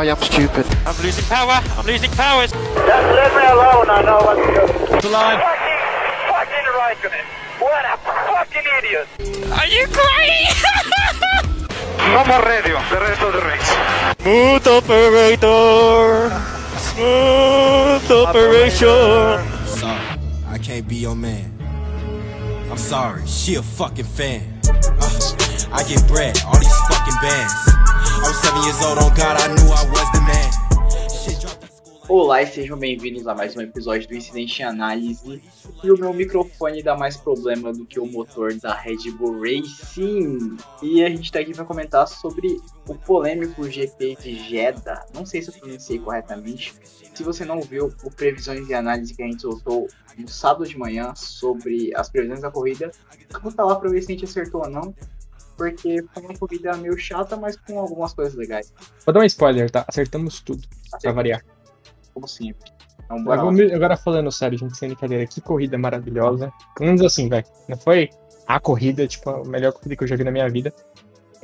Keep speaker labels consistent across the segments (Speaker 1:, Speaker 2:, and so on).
Speaker 1: I am stupid.
Speaker 2: I'm losing power. I'm losing power.
Speaker 3: Just leave me alone. I know what to do.
Speaker 2: The line.
Speaker 3: Fucking, fucking right on it. What a fucking idiot.
Speaker 2: Are you crazy?
Speaker 3: No more radio. The rest of the race.
Speaker 2: Smooth operator. Smooth operation.
Speaker 4: Sorry, I can't be your man. I'm sorry, she a fucking fan. Uh, I get bread, all these fucking bands.
Speaker 5: Olá e sejam bem-vindos a mais um episódio do Incidente Análise. E o meu microfone dá mais problema do que o motor da Red Bull Racing. E a gente tá aqui para comentar sobre o polêmico GP de Jeddah. Não sei se eu pronunciei corretamente. Se você não viu o Previsões e Análise que a gente soltou no sábado de manhã sobre as previsões da corrida, conta lá pra ver se a gente acertou ou não. Porque foi uma corrida meio chata, mas com algumas coisas legais.
Speaker 6: Vou dar um spoiler, tá? Acertamos tudo, pra variar.
Speaker 5: Como sempre. Então, bora lá.
Speaker 6: Agora, agora falando sério, gente, sem brincadeira, que corrida maravilhosa. Pelo menos assim, velho. Não foi a corrida, tipo, a melhor corrida que eu já vi na minha vida.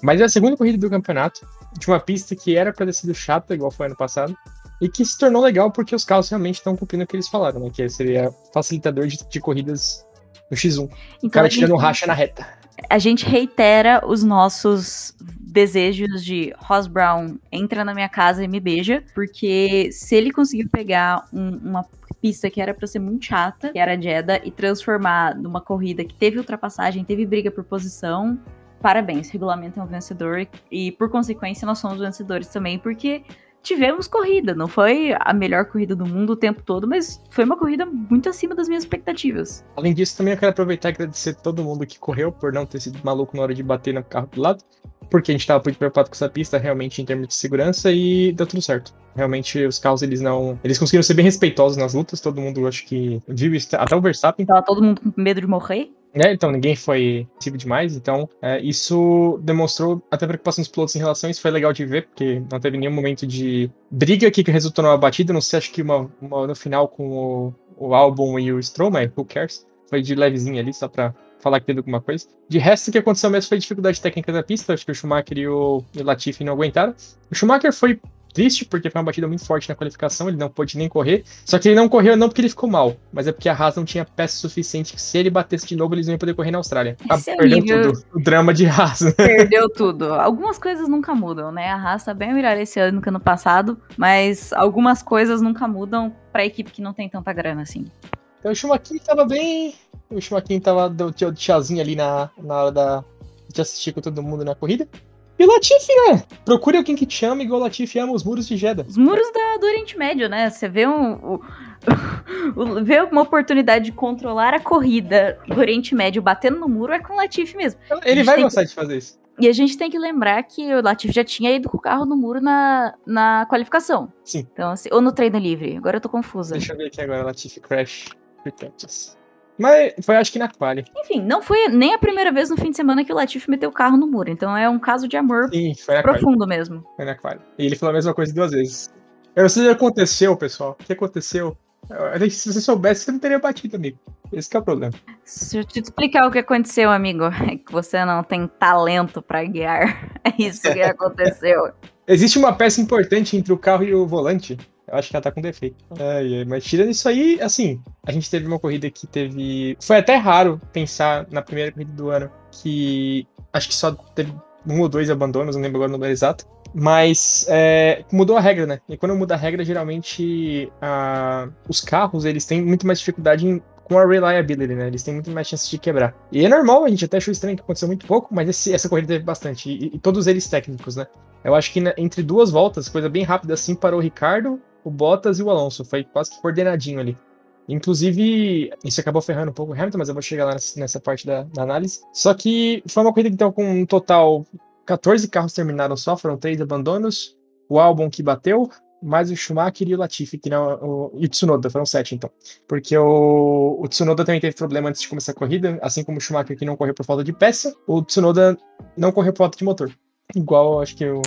Speaker 6: Mas é a segunda corrida do campeonato, de uma pista que era pra ter sido chata, igual foi ano passado, e que se tornou legal porque os carros realmente estão cumprindo o que eles falaram, né? Que seria facilitador de, de corridas no X1. O
Speaker 7: Então,
Speaker 6: cara
Speaker 7: a, gente,
Speaker 6: tirando racha na reta.
Speaker 7: A gente reitera os nossos desejos de Ross Brown entra na minha casa e me beija, porque se ele conseguiu pegar um- uma pista que era pra ser muito chata, que era Jeddah, e transformar numa corrida que teve ultrapassagem, teve briga por posição, parabéns, regulamento é um vencedor e por consequência nós somos vencedores também, porque tivemos corrida, não foi a melhor corrida do mundo o tempo todo, mas foi uma corrida muito acima das minhas expectativas.
Speaker 6: Além disso, também eu quero aproveitar e agradecer todo mundo que correu por não ter sido maluco na hora de bater no carro do lado, porque a gente tava muito preocupado com essa pista, realmente, em termos de segurança, e deu tudo certo. Realmente, os carros, eles não. Eles conseguiram ser bem respeitosos nas lutas, todo mundo, acho que, viu isso, até o Verstappen,
Speaker 7: Tava todo mundo com medo de morrer.
Speaker 6: Né? Então, ninguém foi agressivo demais, então, é, isso demonstrou até preocupação dos pilotos em relação a isso, foi legal de ver, porque não teve nenhum momento de briga que resultou numa batida, não sei, acho que uma, uma no final com o, o álbum e o Stroll, mas who cares? Foi de levezinho ali, só pra falar que teve alguma coisa. De resto, o que aconteceu mesmo foi dificuldade técnica da pista. Acho que o Schumacher e o, e o Latifi não aguentaram. O Schumacher foi triste porque foi uma batida muito forte na qualificação, ele não pôde nem correr. Só que ele não correu não porque ele ficou mal, mas é porque a Haas não tinha peça suficiente que se ele batesse de novo, eles não iam poder correr na Austrália. Ah,
Speaker 7: é o
Speaker 6: perdeu
Speaker 7: nível-
Speaker 6: tudo. O drama de Haas. né?
Speaker 7: Perdeu tudo. Algumas coisas nunca mudam, né? A raça tá bem melhor esse ano que ano passado, mas algumas coisas nunca mudam pra equipe que não tem tanta grana assim.
Speaker 6: Então o Schumacher tava bem. O Schumacher tava do do ali na, na hora da, de assistir com todo mundo na corrida. E o Latifi, né? Procure alguém que te ama igual o Latifi ama os muros de Jeddah.
Speaker 7: Os muros da- do Oriente Médio, né? Você vê um, o- vê uma oportunidade de controlar a corrida do Oriente Médio batendo no muro é com o Latifi mesmo.
Speaker 6: Ele vai gostar de fazer isso.
Speaker 7: E a gente tem que lembrar que o Latifi já tinha ido com o carro no muro na, na qualificação.
Speaker 6: Sim.
Speaker 7: Então, assim, ou no treino livre. Agora eu tô confusa.
Speaker 6: Deixa eu ver aqui agora, Latifi Crash Protectors. Mas foi acho que na quali.
Speaker 7: Enfim, não foi nem a primeira vez no fim de semana que o Latifi meteu o carro no muro. Então é um caso de amor
Speaker 6: Sim, na quali.
Speaker 7: profundo mesmo.
Speaker 6: Foi na quali. E ele falou a mesma coisa duas vezes. Eu não sei o que aconteceu, pessoal. O que aconteceu? Eu- Se você soubesse, você não teria batido, amigo. Esse que é o problema.
Speaker 7: Se eu te explicar o que aconteceu, amigo, é que você não tem talento pra guiar. É isso que aconteceu.
Speaker 6: Existe uma peça importante entre o carro e o volante. Eu acho que ela tá com defeito. Ai, ai, mas tirando isso aí, assim, a gente teve uma corrida que teve. Foi até raro pensar na primeira corrida do ano que acho que só teve um ou dois abandonos, não lembro agora o número exato. Mas é, mudou a regra, né? E quando muda a regra, geralmente a- os carros eles têm muito mais dificuldade em- com a reliability, né? Eles têm muito mais chance de quebrar. E é normal, a gente até achou estranho que aconteceu muito pouco, mas esse- essa corrida teve bastante. E, e todos eles técnicos, né? Eu acho que na- entre duas voltas, coisa bem rápida assim, parou o Ricardo, o Bottas e o Alonso. Foi quase que coordenadinho ali. Inclusive, isso acabou ferrando um pouco o Hamilton, mas eu vou chegar lá nessa, parte da, da análise. Só que foi uma corrida que então, com um total 14 carros terminaram só, foram três abandonos. O álbum que bateu, mais o Schumacher e o Latifi, que não, o, e o Tsunoda, foram sete então. Porque o, o Tsunoda também teve problema antes de começar a corrida, assim como o Schumacher que não correu por falta de peça, o Tsunoda não correu por falta de motor. Igual, acho que o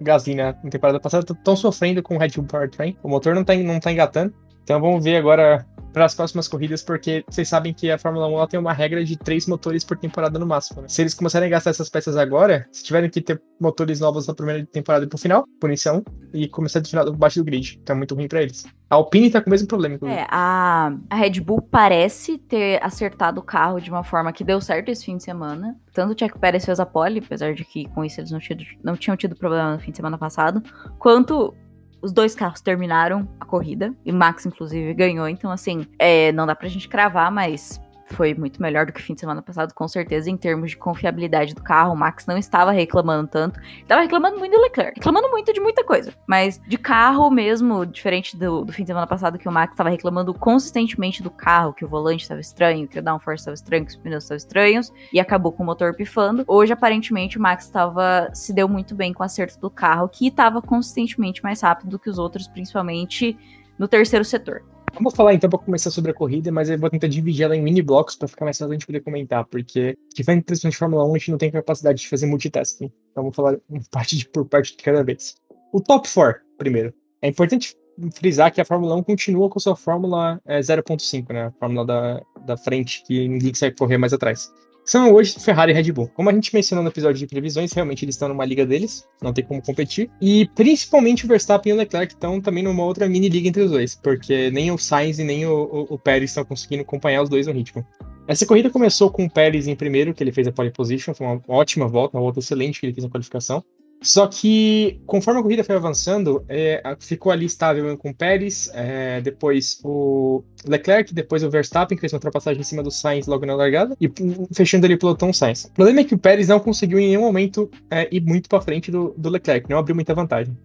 Speaker 6: Gasly na na temporada passada estão sofrendo com o Red Bull Powertrain. O motor não tá, não tá engatando. Então vamos ver agora para as próximas corridas, porque vocês sabem que a Fórmula 1 ela tem uma regra de três motores por temporada no máximo. Né? Se eles começarem a gastar essas peças agora, se tiverem que ter motores novos na primeira temporada e pro final, punição, e começar do final baixo do grid. Então é muito ruim para eles. A Alpine tá com o mesmo problema. inclusive.
Speaker 7: É, a, a Red Bull parece ter acertado o carro de uma forma que deu certo esse fim de semana. Tanto o Checo Pérez fez a pole, apesar de que com isso eles não, tido, não tinham tido problema no fim de semana passado, quanto os dois carros terminaram a corrida, e Max, inclusive, ganhou. Então, assim, é, não dá pra gente cravar, mas foi muito melhor do que o fim de semana passado, com certeza, em termos de confiabilidade do carro. O Max não estava reclamando tanto. Estava reclamando muito do Leclerc. Reclamando muito de muita coisa. Mas de carro mesmo, diferente do, do fim de semana passado, que o Max estava reclamando consistentemente do carro, que o volante estava estranho, que o downforce estava estranho, que os pneus estavam estranhos, e acabou com o motor pifando. Hoje, aparentemente, o Max estava se deu muito bem com o acerto do carro, que estava consistentemente mais rápido do que os outros, principalmente no terceiro setor.
Speaker 6: Vamos falar então para começar sobre a corrida, mas eu vou tentar dividir ela em mini blocos para ficar mais fácil a gente poder comentar, porque diferente de Fórmula 1, a gente não tem capacidade de fazer multitasking. Então vamos falar parte de, por parte de cada vez. O top 4, primeiro. É importante frisar que a Fórmula 1 continua com sua Fórmula é, 0.5, né? A Fórmula da, da frente, que ninguém consegue correr mais atrás são hoje Ferrari e Red Bull. Como a gente mencionou no episódio de previsões, realmente eles estão numa liga deles, não tem como competir. E principalmente o Verstappen e o Leclerc estão também numa outra mini liga entre os dois, porque nem o Sainz e nem o, o, o Pérez estão conseguindo acompanhar os dois no ritmo. Essa corrida começou com o Pérez em primeiro, que ele fez a pole position, foi uma ótima volta, uma volta excelente que ele fez na qualificação. Só que, conforme a corrida foi avançando, é, ficou ali estável com o Pérez, é, depois o Leclerc, depois o Verstappen, que fez uma ultrapassagem em cima do Sainz logo na largada, e fechando ali o pelotão Sainz. O problema é que o Pérez não conseguiu em nenhum momento é, ir muito para frente do, do Leclerc, não abriu muita vantagem.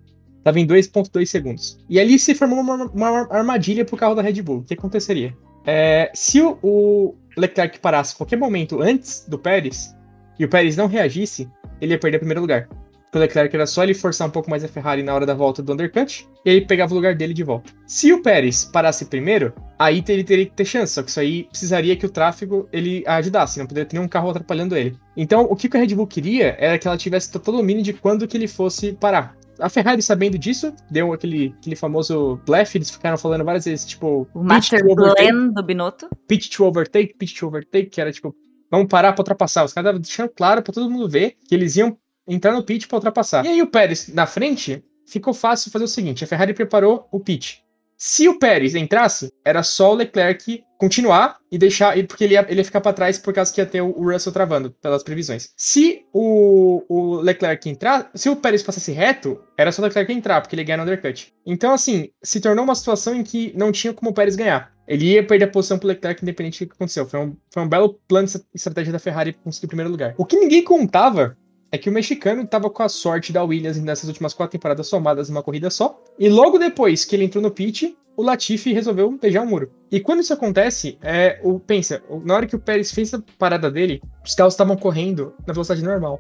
Speaker 6: Tava em 2.2 segundos. E ali se formou uma, uma armadilha pro carro da Red Bull. O que aconteceria? É, se o, o Leclerc parasse a qualquer momento antes do Pérez, e o Pérez não reagisse, ele ia perder o primeiro lugar o Leclerc era só ele forçar um pouco mais a Ferrari na hora da volta do undercut, e aí pegava o lugar dele de volta. Se o Pérez parasse primeiro, aí ele teria que ter chance, só que isso aí precisaria que o tráfego ele ajudasse, não poderia ter nenhum carro atrapalhando ele. Então, o que a Red Bull queria era que ela tivesse total domínio de quando que ele fosse parar. A Ferrari, sabendo disso, deu aquele, aquele famoso blefe, eles ficaram falando várias vezes, tipo...
Speaker 7: O Master Plan do Binotto.
Speaker 6: Pitch to overtake, pitch to overtake, que era tipo, vamos parar pra ultrapassar. Os caras estavam deixando claro pra todo mundo ver que eles iam entrar no pit para ultrapassar. E aí o Pérez na frente, ficou fácil fazer o seguinte: a Ferrari preparou o pit. Se o Pérez entrasse, era só o Leclerc continuar e deixar, porque ele ia, ele ia ficar para trás por causa que ia ter o Russell travando, pelas previsões. Se o, o Leclerc entrar, se o Pérez passasse reto, era só o Leclerc entrar, porque ele ganha no undercut. Então, assim, se tornou uma situação em que não tinha como o Pérez ganhar. Ele ia perder a posição pro Leclerc, independente do que aconteceu. Foi um, foi um belo plano de estratégia da Ferrari conseguir o primeiro lugar. O que ninguém contava é que o mexicano estava com a sorte da Williams nessas últimas quatro temporadas somadas numa corrida só. E logo depois que ele entrou no pit, o Latifi resolveu beijar o muro. E quando isso acontece, é, o, pensa, na hora que o Pérez fez a parada dele, os carros estavam correndo na velocidade normal.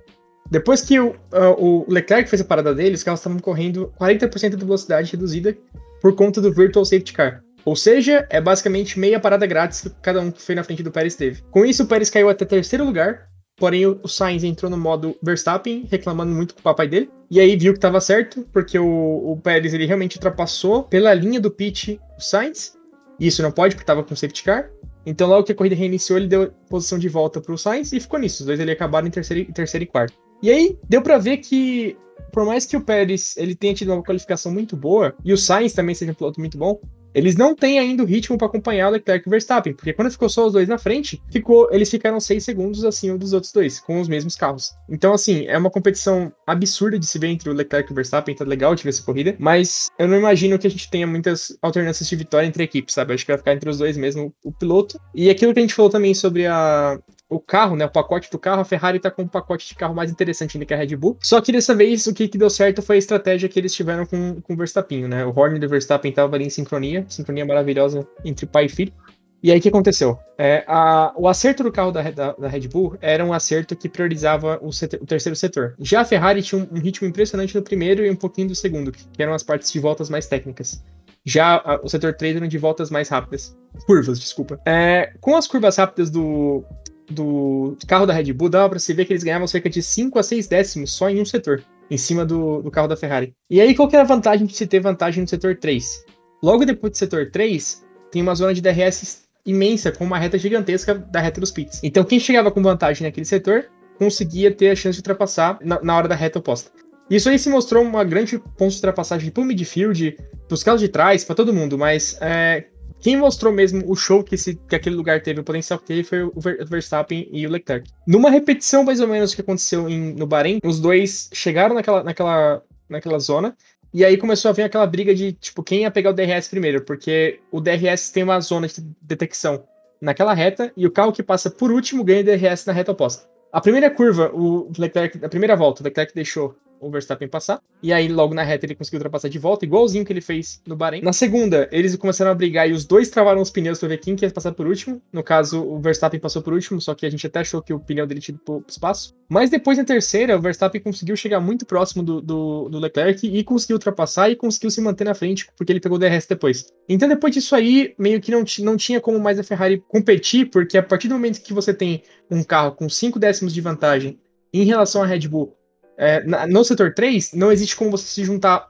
Speaker 6: Depois que o, uh, o Leclerc fez a parada dele, os carros estavam correndo 40% de velocidade reduzida por conta do Virtual Safety Car. Ou seja, é basicamente meia parada grátis que cada um que foi na frente do Pérez teve. Com isso, o Pérez caiu até terceiro lugar, Porém, o Sainz entrou no modo Verstappen, reclamando muito com o papai dele. E aí viu que estava certo, porque o, o Pérez ele realmente ultrapassou pela linha do pit o Sainz. E isso não pode, porque estava com safety car. Então, logo que a corrida reiniciou, ele deu posição de volta para o Sainz e ficou nisso. Os dois ali acabaram em terceiro, terceiro e quarto. E aí, deu para ver que, por mais que o Pérez ele tenha tido uma qualificação muito boa, e o Sainz também seja um piloto muito bom, eles não têm ainda o ritmo para acompanhar o Leclerc e o Verstappen, porque quando ficou só os dois na frente, ficou, eles ficaram seis segundos acima dos outros dois, com os mesmos carros. Então, assim, é uma competição absurda de se ver entre o Leclerc e o Verstappen, tá legal de ver essa corrida, mas eu não imagino que a gente tenha muitas alternâncias de vitória entre equipes, sabe? Acho que vai ficar entre os dois mesmo, o piloto. E aquilo que a gente falou também sobre a, o carro, né, o pacote do carro, a Ferrari tá com um pacote de carro mais interessante ainda que a Red Bull. Só que dessa vez o que, que deu certo foi a estratégia que eles tiveram com, com o Verstappen, né? O Horner e o Verstappen estavam ali em sincronia, sincronia maravilhosa entre pai e filho. E aí o que aconteceu? É, a, o acerto do carro da, da, da, Red Bull era um acerto que priorizava o, setor, o terceiro setor. Já a Ferrari tinha um, um, ritmo impressionante no primeiro e um pouquinho do segundo, que eram as partes de voltas mais técnicas. Já a, o setor 3 era de voltas mais rápidas. Curvas, desculpa. É, com as curvas rápidas do, do carro da Red Bull, dava para se ver que eles ganhavam cerca de 5 a 6 décimos só em um setor, em cima do, do carro da Ferrari. E aí, qual que era a vantagem de se ter vantagem no setor 3? Logo depois do setor 3, tem uma zona de DRS imensa, com uma reta gigantesca da reta dos pits. Então quem chegava com vantagem naquele setor conseguia ter a chance de ultrapassar na, na hora da reta oposta. Isso aí se mostrou uma grande ponto de ultrapassagem pro midfield, pros carros de trás, para todo mundo, mas é, quem mostrou mesmo o show que, esse, que aquele lugar teve, o potencial que teve, foi o Verstappen e o Leclerc. Numa repetição, mais ou menos, que aconteceu em, no Bahrein, os dois chegaram naquela, naquela, naquela zona, e aí começou a vir aquela briga de, tipo, quem ia pegar o DRS primeiro, porque o DRS tem uma zona de detecção naquela reta, e o carro que passa por último ganha DRS na reta oposta. A primeira curva, o Leclerc, a primeira volta, o Leclerc deixou o Verstappen passar. E aí, logo na reta, ele conseguiu ultrapassar de volta, igualzinho que ele fez no Bahrein. Na segunda, eles começaram a brigar e os dois travaram os pneus pra ver quem que ia passar por último. No caso, o Verstappen passou por último, só que a gente até achou que o pneu dele tinha ido espaço. Mas depois, na terceira, o Verstappen conseguiu chegar muito próximo do, do, do Leclerc e conseguiu ultrapassar e conseguiu se manter na frente, porque ele pegou o DRS depois. Então, depois disso aí, meio que não, não tinha como mais a Ferrari competir, porque a partir do momento que você tem um carro com 5 décimos de vantagem em relação à Red Bull é, na, no setor 3, não existe como você se juntar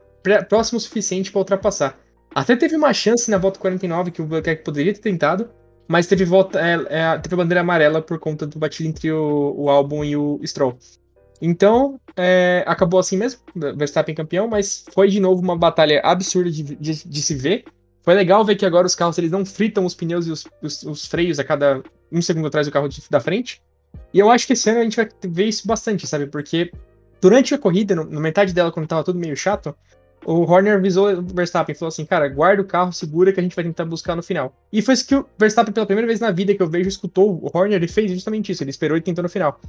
Speaker 6: próximo o suficiente para ultrapassar. Até teve uma chance na volta 49 que o Leclerc poderia ter tentado, mas teve, volta, é, é, teve bandeira amarela por conta do batido entre o, o Albon e o Stroll. Então, é, acabou assim mesmo, Verstappen campeão, mas foi de novo uma batalha absurda de, de, de, se ver. Foi legal ver que agora os carros eles não fritam os pneus e os, os, os freios a cada um segundo atrás do carro de, da frente. E eu acho que esse ano a gente vai ver isso bastante, sabe? Porque Durante a corrida, no, metade dela, quando tava tudo meio chato, o Horner avisou o Verstappen, falou assim, cara, guarda o carro, segura que a gente vai tentar buscar no final. E foi isso que o Verstappen, pela primeira vez na vida que eu vejo, escutou o Horner, ele fez justamente isso, ele esperou e tentou no final.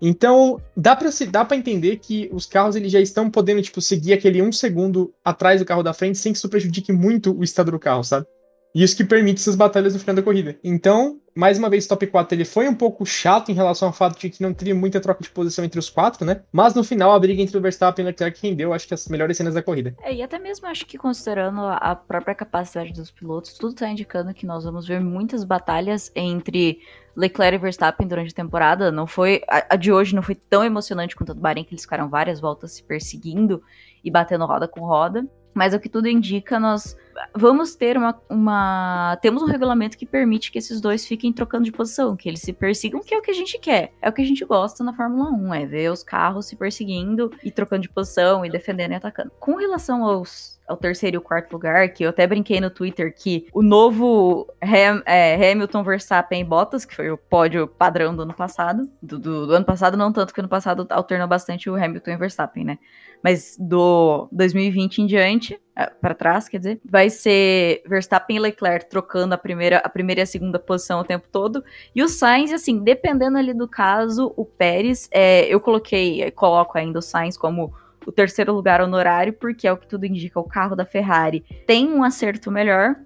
Speaker 6: Então, dá pra, se, dá pra entender que os carros eles já estão podendo, tipo, seguir aquele um segundo atrás do carro da frente sem que isso prejudique muito o estado do carro, sabe? E isso que permite essas batalhas no final da corrida. Então, mais uma vez, top 4 ele foi um pouco chato em relação ao fato de que não teve muita troca de posição entre os quatro, né? Mas no final, a briga entre o Verstappen e o Leclerc rendeu, acho que as melhores cenas da corrida.
Speaker 7: É, e até mesmo acho que considerando a própria capacidade dos pilotos, tudo tá indicando que nós vamos ver muitas batalhas entre Leclerc e Verstappen durante a temporada. Não foi. A, a de hoje não foi tão emocionante quanto a do Bahrein, que eles ficaram várias voltas se perseguindo e batendo roda com roda. Mas o que tudo indica, nós vamos ter uma, uma, Temos um regulamento que permite que esses dois fiquem trocando de posição, que eles se persigam, que é o que a gente quer. É o que a gente gosta na Fórmula 1, é ver os carros se perseguindo e trocando de posição e defendendo e atacando. Com relação aos ao terceiro e o quarto lugar, que eu até brinquei no Twitter que o novo Ham, é, Hamilton, Verstappen e Bottas, que foi o pódio padrão do ano passado, do, do, do ano passado não tanto que ano passado alternou bastante o Hamilton e Verstappen, né? mas do 2020 em diante, é, para trás, quer dizer, vai ser Verstappen e Leclerc trocando a primeira, a primeira e a segunda posição o tempo todo. E o Sainz, assim, dependendo ali do caso, o Pérez, é, eu coloquei, coloco ainda o Sainz como o terceiro lugar honorário, porque é o que tudo indica, o carro da Ferrari tem um acerto melhor,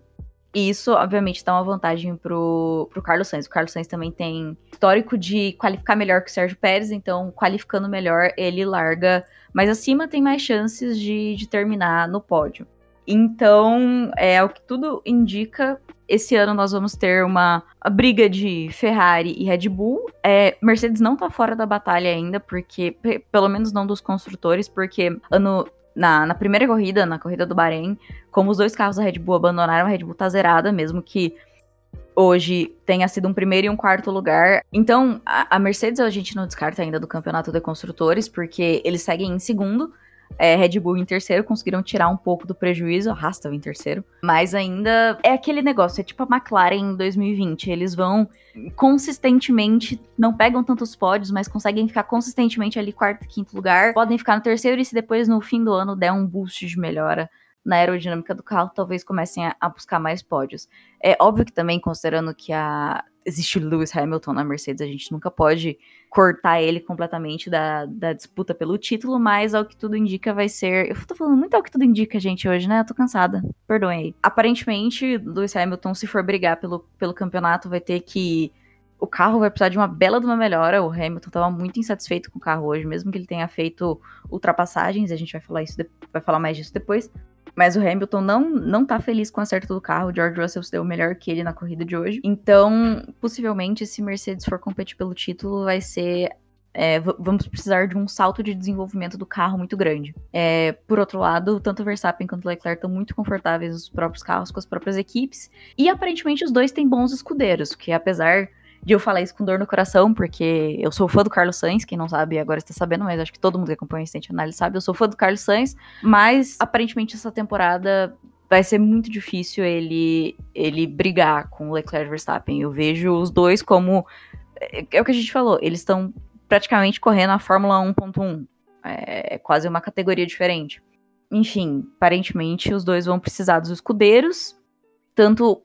Speaker 7: e isso, obviamente, dá uma vantagem pro, pro Carlos Sainz. O Carlos Sainz também tem histórico de qualificar melhor que o Sérgio Pérez, então, qualificando melhor, ele larga mais acima, tem mais chances de, de terminar no pódio. Então, é o que tudo indica. Esse ano nós vamos ter uma briga de Ferrari e Red Bull. É, Mercedes não tá fora da batalha ainda, porque, pelo menos não dos construtores, porque ano na, na primeira corrida, na corrida do Bahrein, como os dois carros da Red Bull abandonaram, a Red Bull tá zerada, mesmo que hoje tenha sido um primeiro e um quarto lugar. Então, a, a Mercedes a gente não descarta ainda do campeonato de construtores, porque eles seguem em segundo. É, Red Bull em terceiro, conseguiram tirar um pouco do prejuízo, arrastam em terceiro. Mas ainda é aquele negócio, é tipo a McLaren em 2020. Eles vão consistentemente, não pegam tantos pódios, mas conseguem ficar consistentemente ali quarto, quinto lugar. Podem ficar no terceiro e se depois no fim do ano der um boost de melhora na aerodinâmica do carro, talvez comecem a, a, buscar mais pódios. É óbvio que também, considerando que a, existe Lewis Hamilton na Mercedes, a gente nunca pode cortar ele completamente da, da disputa pelo título, mas ao que tudo indica vai ser. Eu tô falando muito ao que tudo indica, gente, hoje, né? Eu tô cansada. Perdoem aí. Aparentemente, Lewis Hamilton, se for brigar pelo, pelo campeonato, vai ter que. O carro vai precisar de uma bela de uma melhora. O Hamilton estava muito insatisfeito com o carro hoje, mesmo que ele tenha feito ultrapassagens. A gente vai falar isso, vai falar mais disso depois. Mas o Hamilton não, não tá feliz com o acerto do carro. O George Russell se deu melhor que ele na corrida de hoje. Então, possivelmente, se Mercedes for competir pelo título, vai ser é, vamos precisar de um salto de desenvolvimento do carro muito grande. É, por outro lado, tanto o Verstappen quanto o Leclerc estão muito confortáveis nos próprios carros, com as próprias equipes. E aparentemente os dois têm bons escudeiros, que apesar de eu falar isso com dor no coração, porque eu sou fã do Carlos Sainz, quem não sabe agora está sabendo, mas acho que todo mundo que acompanha o Instant Análise sabe, eu sou fã do Carlos Sainz, mas aparentemente essa temporada vai ser muito difícil ele ele brigar com o Leclerc e Verstappen. Eu vejo os dois como é, é o que a gente falou, eles estão praticamente correndo a Fórmula 1.1. É quase uma categoria diferente. Enfim, aparentemente os dois vão precisar dos escudeiros. Tanto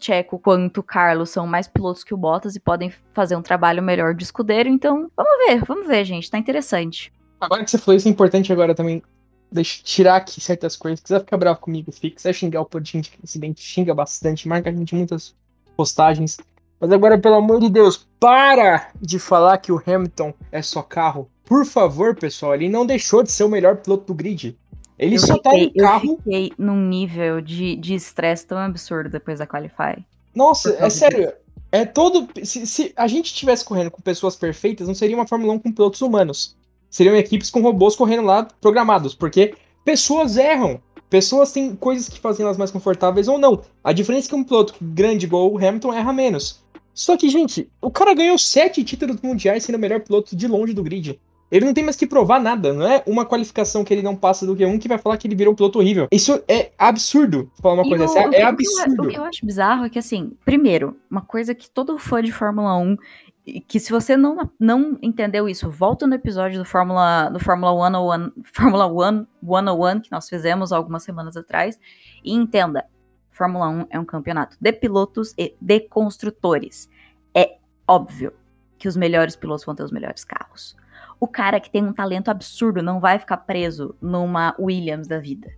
Speaker 7: Checo quanto Carlos são mais pilotos que o Bottas e podem fazer um trabalho melhor de escudeiro. Então, vamos ver, vamos ver, gente. Tá interessante.
Speaker 6: Agora que você falou isso, é importante agora também deixa, tirar aqui certas coisas. Se quiser ficar bravo comigo, fica. Se quiser xingar o Podinho de incidente, xinga bastante, marca a gente muitas postagens. Mas agora, pelo amor de Deus, para de falar que o Hamilton é só carro. Por favor, pessoal, ele não deixou de ser o melhor piloto do grid. Ele
Speaker 7: eu
Speaker 6: só tá
Speaker 7: fiquei,
Speaker 6: em carro.
Speaker 7: Eu fiquei num nível de de estresse tão absurdo depois da Qualify.
Speaker 6: Nossa, é sério. É todo. Se, se a gente estivesse correndo com pessoas perfeitas, não seria uma Fórmula 1 com pilotos humanos. Seriam equipes com robôs correndo lá programados, porque pessoas erram. Pessoas têm coisas que fazem elas mais confortáveis ou não. A diferença é que um piloto grande igual o Hamilton erra menos. Só que, gente, o cara ganhou sete títulos mundiais sendo o melhor piloto de longe do grid. Ele não tem mais que provar nada, não é uma qualificação que ele não passa do Q1 que vai falar que ele virou um piloto horrível. Isso é absurdo, falar uma
Speaker 7: E
Speaker 6: coisa
Speaker 7: o
Speaker 6: É
Speaker 7: que eu-
Speaker 6: absurdo.
Speaker 7: O que eu acho bizarro é que, assim, primeiro, uma coisa que todo fã de Fórmula 1, e que se você não, não entendeu isso, volta no episódio do Fórmula, do Fórmula 101, Fórmula 1 101 que nós fizemos algumas semanas atrás, e entenda, Fórmula 1 é um campeonato de pilotos e de construtores. É óbvio que os melhores pilotos vão ter os melhores carros. O cara que tem um talento absurdo não vai ficar preso numa Williams da vida.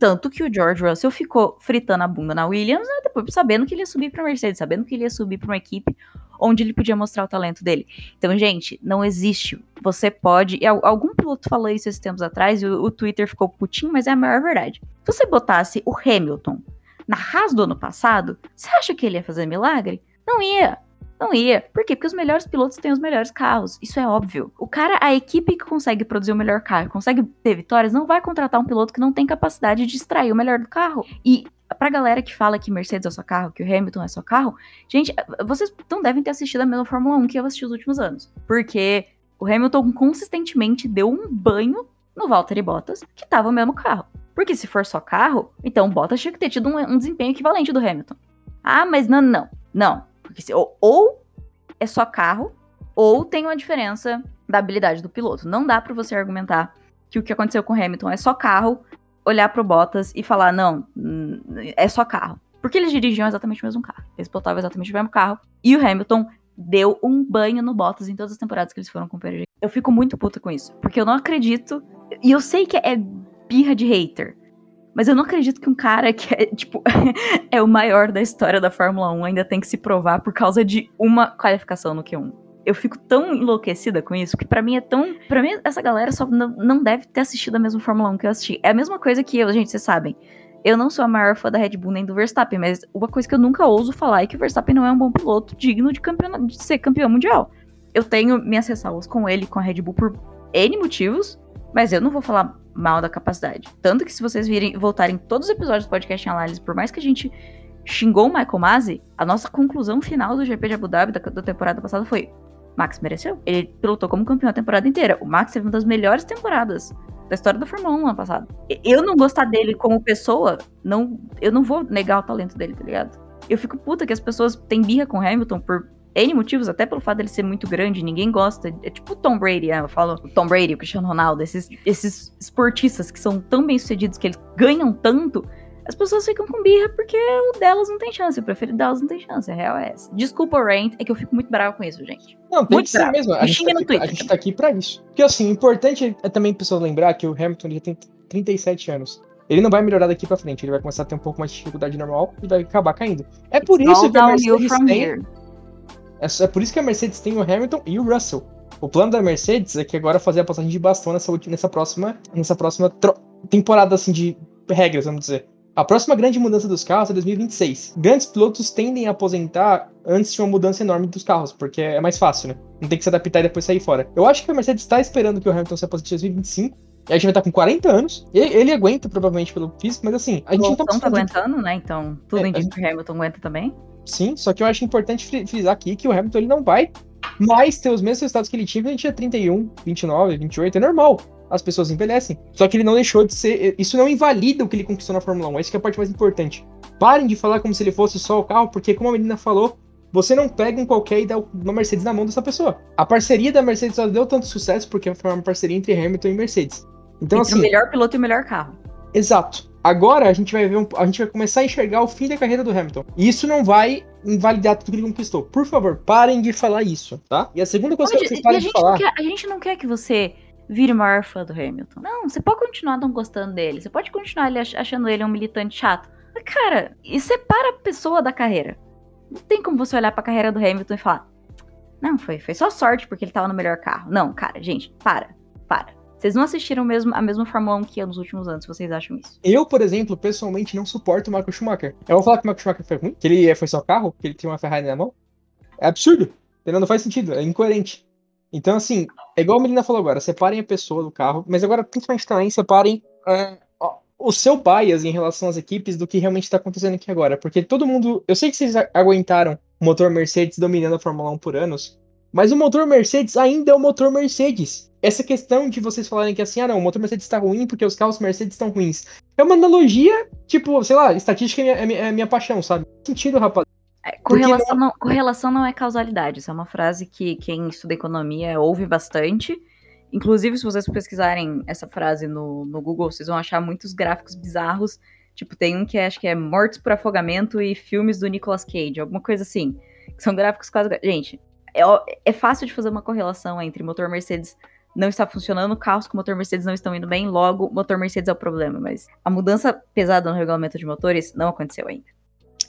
Speaker 7: Tanto que o George Russell ficou fritando a bunda na Williams, né, depois sabendo que ele ia subir pra Mercedes, sabendo que ele ia subir pra uma equipe onde ele podia mostrar o talento dele. Então, gente, não existe. Você pode. e al- algum piloto falou isso esses tempos atrás e o, o Twitter ficou putinho, mas é a maior verdade. Se você botasse o Hamilton na Haas do ano passado, você acha que ele ia fazer milagre? Não ia. Não ia. Por quê? Porque os melhores pilotos têm os melhores carros. Isso é óbvio. O cara, a equipe que consegue produzir o melhor carro, consegue ter vitórias, não vai contratar um piloto que não tem capacidade de extrair o melhor do carro. E pra galera que fala que Mercedes é só carro, que o Hamilton é só carro, gente, vocês não devem ter assistido a mesma Fórmula 1 que eu assisti nos últimos anos. Porque o Hamilton consistentemente deu um banho no Valtteri Bottas, que tava o mesmo carro. Porque se for só carro, então o Bottas tinha que ter tido um, um desempenho equivalente do Hamilton. Ah, mas não, não. Não. Porque se, ou, ou é só carro, ou tem uma diferença da habilidade do piloto. Não dá pra você argumentar que o que aconteceu com o Hamilton é só carro, olhar pro Bottas e falar, não, é só carro. Porque eles dirigiam exatamente o mesmo carro. Eles pilotavam exatamente o mesmo carro. E o Hamilton deu um banho no Bottas em todas as temporadas que eles foram com o PRG. Eu fico muito puta com isso. Porque eu não acredito. E eu sei que é birra de hater. Mas eu não acredito que um cara que é, tipo, é o maior da história da Fórmula 1 ainda tem que se provar por causa de uma qualificação no Q1. Eu fico tão enlouquecida com isso, que pra mim é tão. Pra mim, essa galera só não, deve ter assistido a mesma Fórmula 1 que eu assisti. É a mesma coisa que eu, gente, vocês sabem. Eu não sou a maior fã da Red Bull nem do Verstappen, mas uma coisa que eu nunca ouso falar é que o Verstappen não é um bom piloto digno de, de ser campeão mundial. Eu tenho minhas ressalvas com ele, com a Red Bull, por N motivos, mas eu não vou falar mal da capacidade. Tanto que se vocês virem, voltarem todos os episódios do podcast em análise, por mais que a gente xingou o Michael Masi, a nossa conclusão final do GP de Abu Dhabi da, da temporada passada foi: Max mereceu. Ele pilotou como campeão a temporada inteira. O Max teve uma das melhores temporadas da história da Fórmula 1 ano passado. Eu não gostar dele como pessoa, não, eu não vou negar o talento dele, tá ligado? Eu fico puta que as pessoas têm birra com Hamilton por N motivos, até pelo fato dele ser muito grande, ninguém gosta. É tipo o Tom Brady, né? eu falo o Tom Brady, o Cristiano Ronaldo, esses, esses esportistas que são tão bem sucedidos que eles ganham tanto, as pessoas ficam com birra porque o delas não tem chance, o preferido delas não tem chance, a real é essa. Desculpa o rant, é que eu fico muito bravo com isso, gente.
Speaker 6: Não, tem
Speaker 7: Muito
Speaker 6: que ser
Speaker 7: bravo.
Speaker 6: mesmo. A
Speaker 7: Me
Speaker 6: gente, tá aqui, a gente tá aqui pra isso. Porque assim, o importante é também pessoas lembrar que o Hamilton já tem 37 anos. Ele não vai melhorar daqui pra frente, ele vai começar a ter um pouco mais de dificuldade normal e vai acabar caindo. É por
Speaker 7: It's
Speaker 6: isso que a Mercedes tem.
Speaker 7: here.
Speaker 6: É, é por isso que a Mercedes tem o Hamilton e o Russell. O plano da Mercedes é que agora fazer a passagem de bastão nessa, nessa próxima, nessa próxima temporada assim de regras, vamos dizer. A próxima grande mudança dos carros é 2026. Grandes pilotos tendem a aposentar antes de uma mudança enorme dos carros, porque é mais fácil, né? Não tem que se adaptar e depois sair fora. Eu acho que a Mercedes está esperando que o Hamilton se aposente em 2025. E a gente vai estar com 40 anos. Ele, ele aguenta, provavelmente, pelo físico, mas assim, a gente
Speaker 7: O
Speaker 6: não tá
Speaker 7: tá aguentando, né? Então, tudo
Speaker 6: É,
Speaker 7: indica que o Hamilton aguenta também.
Speaker 6: Sim, só que eu acho importante fri- frisar aqui que o Hamilton ele não vai mais ter os mesmos resultados que ele tinha quando ele tinha 31, 29, 28. É normal. As pessoas envelhecem. Só que ele não deixou de ser. Isso não invalida o que ele conquistou na Fórmula 1. Essa que é a parte mais importante. Parem de falar como se ele fosse só o carro, porque, como a menina falou, você não pega um qualquer e dá uma Mercedes na mão dessa pessoa. A parceria da Mercedes só deu tanto sucesso porque foi uma parceria entre Hamilton e Mercedes. Então,
Speaker 7: Entre
Speaker 6: assim.
Speaker 7: o melhor piloto e o melhor carro.
Speaker 6: Exato. Agora a gente vai ver um- a gente vai começar a enxergar o fim da carreira do Hamilton. E isso não vai invalidar tudo que ele conquistou. Por favor, parem de falar isso, tá? E a segunda coisa que vocês
Speaker 7: a
Speaker 6: parem de
Speaker 7: gente, não
Speaker 6: falar.
Speaker 7: quer, a gente não quer que você vire o maior fã do Hamilton. Não, você pode continuar não gostando dele. Você pode continuar ele achando ele um militante chato. Mas, cara, e separa a pessoa da carreira. Não tem como você olhar pra carreira do Hamilton e falar. Não, foi, foi só sorte porque ele tava no melhor carro. Não, cara, gente, para, para. Vocês não assistiram mesmo, a mesma Fórmula 1 que eu nos últimos anos, vocês acham isso.
Speaker 6: Eu, por exemplo, pessoalmente não suporto o Michael Schumacher. Eu vou falar que o Michael Schumacher foi ruim, que ele é- foi só carro, que ele tinha uma Ferrari na mão. É absurdo. Entendeu? Não faz sentido, é incoerente. Então, assim, é igual a menina falou agora, separem a pessoa do carro, mas agora, principalmente também, separem é, ó, o seu bias em relação às equipes do que realmente está acontecendo aqui agora. Porque todo mundo. Eu sei que vocês aguentaram o motor Mercedes dominando a Fórmula 1 por anos, mas o motor Mercedes ainda é o motor Mercedes. Essa questão de vocês falarem que assim, ah não, o motor Mercedes está ruim porque os carros Mercedes estão ruins. É uma analogia, tipo, sei lá, estatística é minha, é minha, é paixão, sabe? Sentido, rapaz.
Speaker 7: É,
Speaker 6: Porque
Speaker 7: correlação, não, correlação não é causalidade. Isso é uma frase que quem estuda economia ouve bastante. Inclusive, se vocês pesquisarem essa frase no, no Google, vocês vão achar muitos gráficos bizarros. Tipo, tem um que é, acho que é Mortes por Afogamento e filmes do Nicolas Cage, alguma coisa assim. Que são gráficos quase. Gente, é, é fácil de fazer uma correlação entre motor Mercedes não está funcionando, carros com motor Mercedes não estão indo bem, logo, motor Mercedes é o problema. Mas a mudança pesada no regulamento de motores não aconteceu ainda.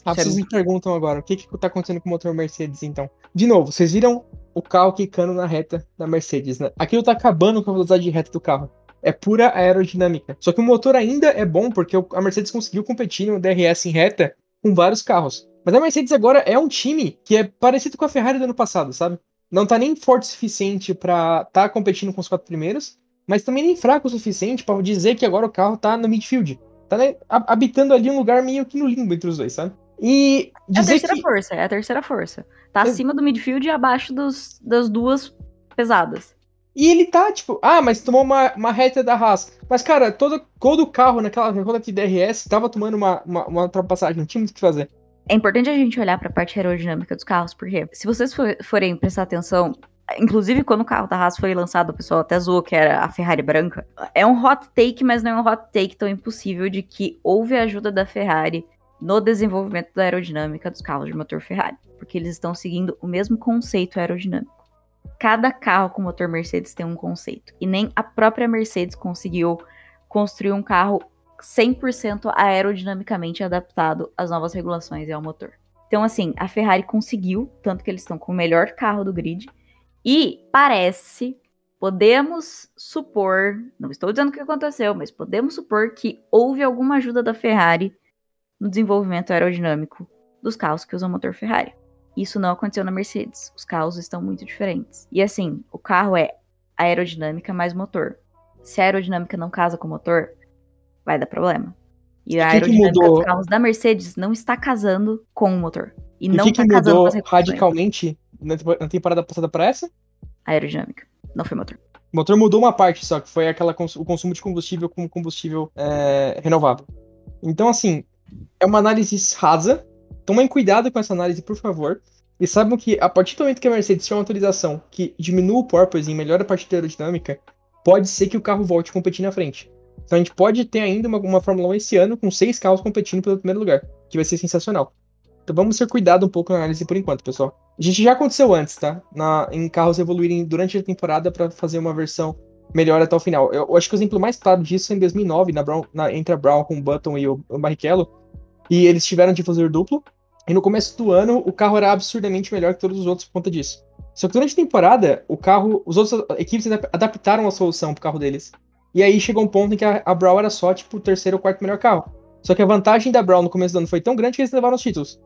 Speaker 6: Ah,
Speaker 7: Sério.
Speaker 6: vocês me perguntam agora, o que que tá acontecendo com o motor Mercedes, então? De novo, vocês viram o carro quicando na reta da Mercedes, né? Aquilo tá acabando com a velocidade de reta do carro. É pura aerodinâmica. Só que o motor ainda é bom, porque a Mercedes conseguiu competir no DRS em reta com vários carros. Mas a Mercedes agora é um time que é parecido com a Ferrari do ano passado, sabe? Não tá nem forte o suficiente pra tá competindo com os quatro primeiros, mas também nem fraco o suficiente pra dizer que agora o carro tá no midfield. Tá né, ha- habitando ali um lugar meio que no limbo entre os dois, sabe? E
Speaker 7: É a
Speaker 6: dizer
Speaker 7: terceira
Speaker 6: que.
Speaker 7: força, é a terceira força. Tá
Speaker 6: Eu-
Speaker 7: acima do midfield e abaixo dos, das duas pesadas.
Speaker 6: E ele tá, tipo, ah, mas tomou uma, uma reta da Haas. Mas, cara, todo, todo carro naquela roda de DRS tava tomando uma, uma, uma ultrapassagem, não tinha muito o que fazer.
Speaker 7: É importante a gente olhar pra parte aerodinâmica dos carros, porque se vocês for- forem prestar atenção, inclusive quando o carro da Haas foi lançado, o pessoal até zoou que era a Ferrari branca. É um hot take, mas não é um hot take tão impossível de que houve a ajuda da Ferrari no desenvolvimento da aerodinâmica dos carros de motor Ferrari, porque eles estão seguindo o mesmo conceito aerodinâmico. Cada carro com motor Mercedes tem um conceito, e nem a própria Mercedes conseguiu construir um carro 100% aerodinamicamente adaptado às novas regulações e ao motor. Então, assim, a Ferrari conseguiu, tanto que eles estão com o melhor carro do grid, e parece, podemos supor, não estou dizendo o que aconteceu, mas podemos supor que houve alguma ajuda da Ferrari no desenvolvimento aerodinâmico dos carros que usam motor Ferrari. Isso não aconteceu na Mercedes. Os carros estão muito diferentes. E assim, o carro é aerodinâmica mais motor. Se a aerodinâmica não casa com o motor, vai dar problema. E a aerodinâmica
Speaker 6: mudou?
Speaker 7: dos carros da Mercedes não está casando com o motor. E,
Speaker 6: E
Speaker 7: não
Speaker 6: que, que
Speaker 7: está casando
Speaker 6: mudou
Speaker 7: com as regulações.
Speaker 6: radicalmente na, tempo- na temporada passada pra essa?
Speaker 7: A aerodinâmica. Não foi motor.
Speaker 6: O motor mudou uma parte só, que foi aquela cons- o consumo de combustível com combustível é, renovável. Então, assim, é uma análise rasa. Tomem cuidado com essa análise, por favor. E saibam que a partir do momento que a Mercedes tiver uma atualização que diminua o porpoise e melhora a parte da aerodinâmica, pode ser que o carro volte a competir na frente. Então a gente pode ter ainda uma, uma Fórmula 1 esse ano com seis carros competindo pelo primeiro lugar, que vai ser sensacional. Então vamos ter cuidado um pouco na análise por enquanto, pessoal. A gente já aconteceu antes, tá? Na, em carros evoluírem durante a temporada para fazer uma versão melhor até o final. Eu, eu acho que o exemplo mais claro disso é em 2009, na Brown, na, entre a Brown com o Button e o, o Barrichello, e eles tiveram difusor duplo, e no começo do ano o carro era absurdamente melhor que todos os outros por conta disso. Só que durante a temporada, o carro, os outros equipes adap- adaptaram a solução pro carro deles. E aí chegou um ponto em que a, a Brown era só, tipo, o terceiro ou quarto melhor carro. Só que a vantagem da Brown no começo do ano foi tão grande que eles levaram os títulos.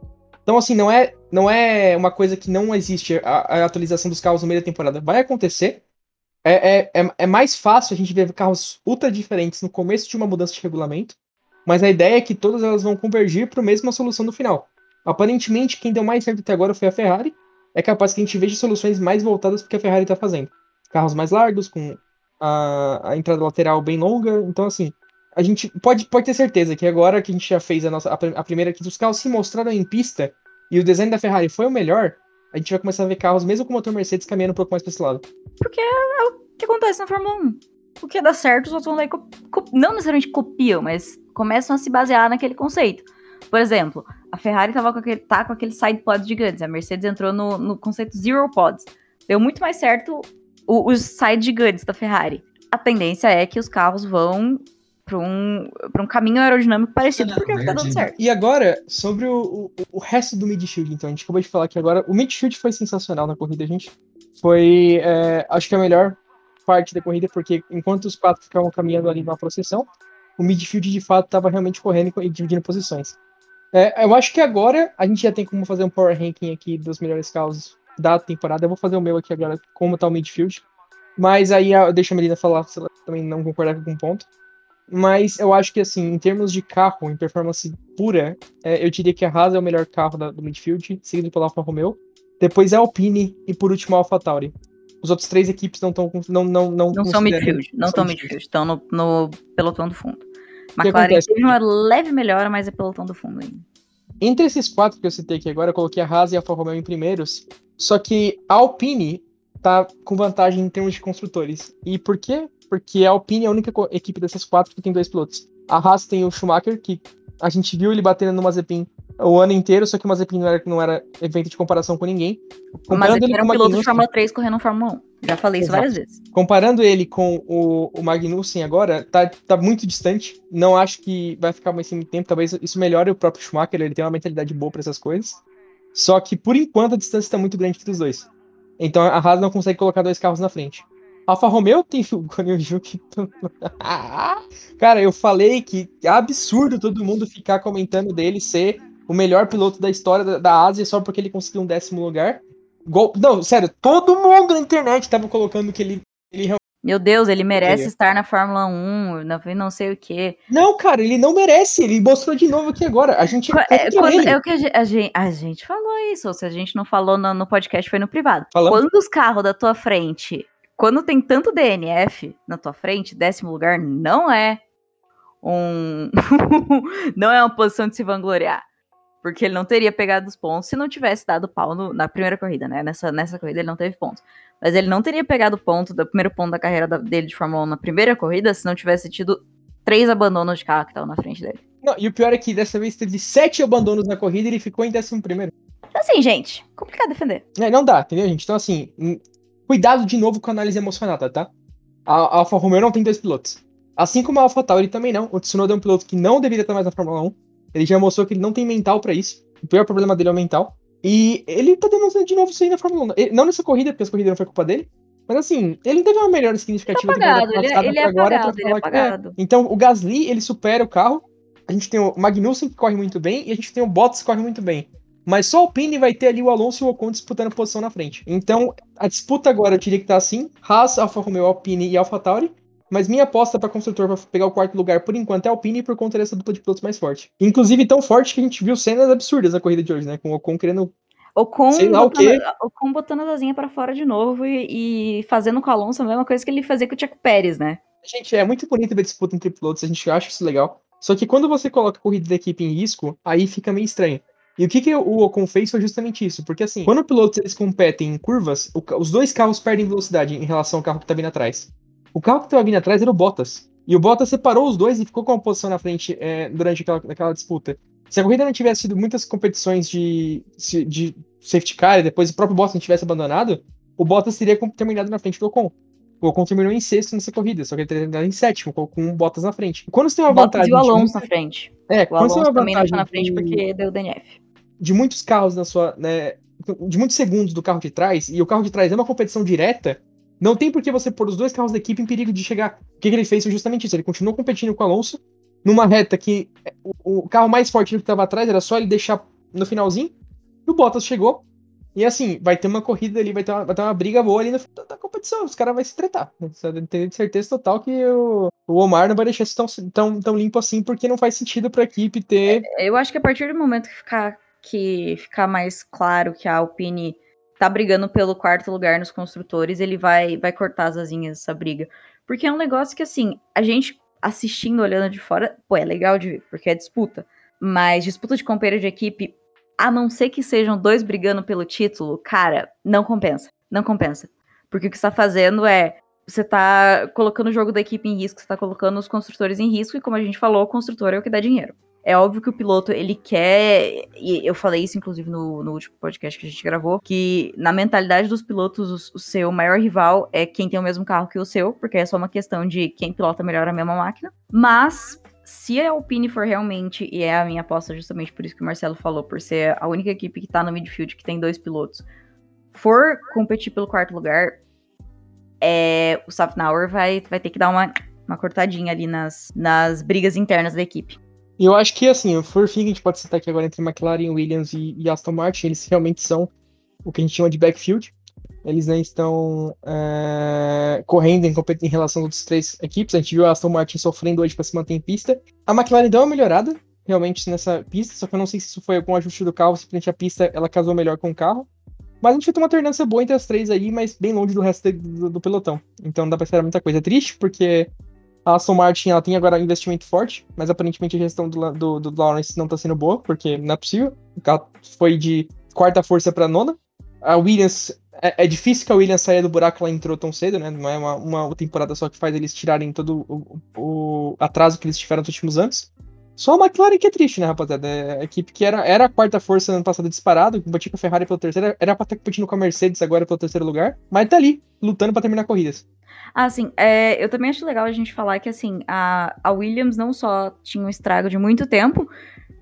Speaker 6: Então, assim, não é, não é uma coisa que não existe a, a atualização dos carros no meio da temporada. Vai acontecer. É, é, é, é mais fácil a gente ver carros ultra diferentes no começo de uma mudança de regulamento. Mas a ideia é que todas elas vão convergir para a mesma solução no final. Aparentemente, quem deu mais certo até agora foi a Ferrari. É capaz que a gente veja soluções mais voltadas para o que a Ferrari está fazendo. Carros mais largos, com a, a, entrada lateral bem longa. Então, assim, a gente pode, pode ter certeza que agora que a gente já fez a, nossa, a, a primeira, que os carros se mostraram em pista e o design da Ferrari foi o melhor, a gente vai começar a ver carros, mesmo com o motor Mercedes, caminhando um pouco mais para esse lado.
Speaker 7: Porque é o que acontece na Fórmula 1. O que dá certo, os outros vão lá e não necessariamente copiam, mas começam a se basear naquele conceito. Por exemplo, a Ferrari tava com aquele, tá com aquele side pod gigantes, a Mercedes entrou no, no conceito zero pods. Deu muito mais certo o, os side gigantes da Ferrari. A tendência é que os carros vão para um, um caminho aerodinâmico parecido, porque tá dando certo.
Speaker 6: E agora, sobre o, o, o resto do midfield, então, a gente acabou de falar que agora o midfield foi sensacional na corrida, gente. Foi, é, acho que a melhor parte da corrida, porque enquanto os quatro ficavam caminhando ali numa procissão, o midfield de fato estava realmente correndo e dividindo posições. É, eu acho que agora a gente já tem como fazer um power ranking aqui dos melhores carros da temporada. Eu vou fazer o meu aqui agora, como tá o midfield. Mas aí eu deixo a Melina falar se ela também não concordar com um ponto. Mas eu acho que, assim, em termos de carro, em performance pura, é, eu diria que a Haas é o melhor carro da, do midfield, seguido pela Alfa Romeo. Depois é a Alpine e por último a Alfa Tauri. Os outros três equipes não estão não não não
Speaker 7: não são midfield, não estão midfield, estão no, no pelotão do fundo. McLaren teve uma leve melhora, mas é pelotão do fundo ainda.
Speaker 6: Entre esses quatro que eu citei aqui agora, eu coloquei a Haas e a Alfa Romeo em primeiros. Só que a Alpine tá com vantagem em termos de construtores. E por quê? Porque a Alpine é a única equipe dessas quatro que tem dois pilotos. A Haas tem o Schumacher, que a gente viu ele batendo no Mazepin o ano inteiro, só que o Mazepin não era, não era evento de comparação com ninguém.
Speaker 7: Comparando Mazepin era um piloto de Fórmula 3 correndo no Fórmula 1. Já falei Exato. isso várias vezes.
Speaker 6: Comparando ele com o, o Magnussen agora, tá, tá muito distante. Não acho que vai ficar mais muito tempo. Talvez isso melhore o próprio Schumacher, ele tem uma mentalidade boa para essas coisas. Só que, por enquanto, a distância está muito grande entre os dois. Então a Haas não consegue colocar dois carros na frente. Alfa Romeo tem o que. Cara, eu falei que é absurdo todo mundo ficar comentando dele ser o melhor piloto da história da, da Ásia só porque ele conseguiu um décimo lugar. Gol... Não, sério, todo mundo na internet tava colocando que ele, ele
Speaker 7: meu Deus, ele merece estar na Fórmula 1, não, não sei o quê.
Speaker 6: Não, cara, ele não merece. Ele mostrou de novo aqui agora. A gente.
Speaker 7: É, quando, é o que a gente, a gente, a, gente, falou isso. Ou se a gente não falou no, no podcast, foi no privado. Falamos. Quando os carros da tua frente. Quando tem tanto DNF na tua frente, décimo lugar não é um. não é uma posição de se vangloriar. Porque ele não teria pegado os pontos se não tivesse dado pau no, na primeira corrida, né? Nessa, nessa corrida ele não teve pontos. Mas ele não teria pegado ponto do primeiro ponto da carreira da, dele de Fórmula 1 na primeira corrida se não tivesse tido três abandonos de carro que estavam na frente dele.
Speaker 6: Não, e o pior é que dessa vez teve sete abandonos na corrida e ele ficou em décimo primeiro.
Speaker 7: Assim, gente, complicado defender.
Speaker 6: É, não dá, entendeu, gente? Então, assim, cuidado de novo com a análise emocionada, tá? A, a Alfa Romeo não tem dois pilotos. Assim como a Alfa Tauri também não. O Tsunoda é um piloto que não deveria estar mais na Fórmula 1. Ele já mostrou que ele não tem mental para isso. O pior problema dele é o mental. E ele tá demonstrando de novo isso aí na Fórmula 1. Ele, não nessa corrida, porque essa corrida não foi culpa dele. Mas assim, ele não teve uma melhora significativa
Speaker 7: ele é apagado, ele, ele é agora apagado, ele é apagado.
Speaker 6: É. Então, o Gasly, ele supera o carro. A gente tem o Magnussen, que corre muito bem, e a gente tem o Bottas, que corre muito bem. Mas só o Alpine vai ter ali o Alonso e o Ocon disputando posição na frente. Então, a disputa agora eu diria que tá assim: Haas, Alfa Romeo, Alpine e Alfa Tauri. Mas minha aposta para construtor para pegar o quarto lugar por enquanto é a Alpine por conta dessa dupla de pilotos mais forte. Inclusive tão forte que a gente viu cenas absurdas na corrida de hoje, né? Com o Ocon querendo
Speaker 7: Ocon, Sei lá botando, o quê. Ocon botando a asinha para fora de novo e, e, fazendo com o Alonso a mesma coisa que ele fazia com o Checo Pérez, né?
Speaker 6: Gente, é muito bonito ver disputa entre pilotos, a gente acha isso legal. Só que quando você coloca a corrida da equipe em risco, aí fica meio estranho. E o que, que o Ocon fez foi justamente isso, porque assim, quando pilotos eles competem em curvas, o, os dois carros perdem velocidade em relação ao carro que tá vindo atrás. O carro que estava vindo atrás era o Bottas. E o Bottas separou os dois e ficou com uma posição na frente é, durante aquela, aquela disputa. Se a corrida não tivesse sido muitas competições de, de safety car e depois o próprio Bottas não tivesse abandonado, o Bottas teria terminado na frente do Ocon. O Ocon terminou em sexto nessa corrida, só que ele terminado em sétimo, com, o Bottas na frente. Quando você tem uma
Speaker 7: Bottas
Speaker 6: vantagem.
Speaker 7: e o Alonso na frente.
Speaker 6: É,
Speaker 7: o
Speaker 6: quando
Speaker 7: Alonso
Speaker 6: você
Speaker 7: também não tá na frente
Speaker 6: de,
Speaker 7: porque deu DNF.
Speaker 6: De muitos carros na sua. Né, de muitos segundos do carro de trás, e o carro de trás é uma competição direta, não tem por que você pôr os dois carros da equipe em perigo de chegar. O que, que ele fez foi justamente isso. Ele continuou competindo com o Alonso, numa reta que o, o carro mais forte que tava atrás era só ele deixar no finalzinho. E o Bottas chegou. E assim, vai ter uma corrida ali, vai ter uma, vai ter uma briga boa ali no final da competição. Os caras vão se tretar. Né? Tem certeza total que o, o Omar não vai deixar isso tão, tão, tão limpo assim, porque não faz sentido pra equipe ter.
Speaker 7: Eu acho que a partir do momento que ficar, que ficar mais claro que a Alpine tá brigando pelo quarto lugar nos construtores, ele vai, vai cortar as asinhas dessa briga. Porque é um negócio que, assim, a gente assistindo, olhando de fora, pô, é legal de ver, porque é disputa. Mas disputa de companheiro de equipe, a não ser que sejam dois brigando pelo título, cara, não compensa. Não compensa. Porque o que você tá fazendo é. Você tá colocando o jogo da equipe em risco, você tá colocando os construtores em risco, e como a gente falou, o construtor é o que dá dinheiro. É óbvio que o piloto, ele quer, e eu falei isso inclusive no, no último podcast que a gente gravou, que na mentalidade dos pilotos, o, o, seu maior rival é quem tem o mesmo carro que o seu, porque é só uma questão de quem pilota melhor a mesma máquina. Mas, se a Alpine for realmente, e é a minha aposta justamente por isso que o Marcelo falou, por ser a única equipe que tá no midfield que tem dois pilotos, for competir pelo quarto lugar, é, o Safnauer vai, vai ter que dar uma, uma cortadinha ali nas, nas brigas internas da equipe.
Speaker 6: E eu acho que, assim, o fim, a gente pode citar aqui agora entre McLaren, Williams e, e, Aston Martin, eles realmente são o que a gente chama de backfield. Eles nem estão é, correndo em, em, relação às outras três equipes. A gente viu a Aston Martin sofrendo hoje para se manter em pista. A McLaren deu uma melhorada, realmente, nessa pista, só que eu não sei se isso foi algum ajuste do carro, simplesmente a pista ela casou melhor com o carro. Mas a gente ter uma alternância boa entre as três aí, mas bem longe do resto do, do pelotão. Então não dá pra esperar muita coisa. É triste, porque a Aston Martin ela tem agora um investimento forte, mas aparentemente a gestão do, do, do Lawrence não está sendo boa, porque não é possível. O carro foi de quarta força para nona. A Williams. É, é, difícil que a Williams saia do buraco que ela entrou tão cedo, né? Não é uma, uma temporada só que faz eles tirarem todo o, o, atraso que eles tiveram nos últimos anos. Só a McLaren que é triste, né, rapaziada? É a equipe que era, era a quarta força ano passado disparado, competia com a Ferrari pelo terceiro, era pra estar competindo com a Mercedes agora pelo terceiro lugar, mas tá ali, lutando para terminar corridas.
Speaker 7: Ah, sim. É, eu também acho legal a gente falar que, assim, a, a Williams não só tinha um estrago de muito tempo,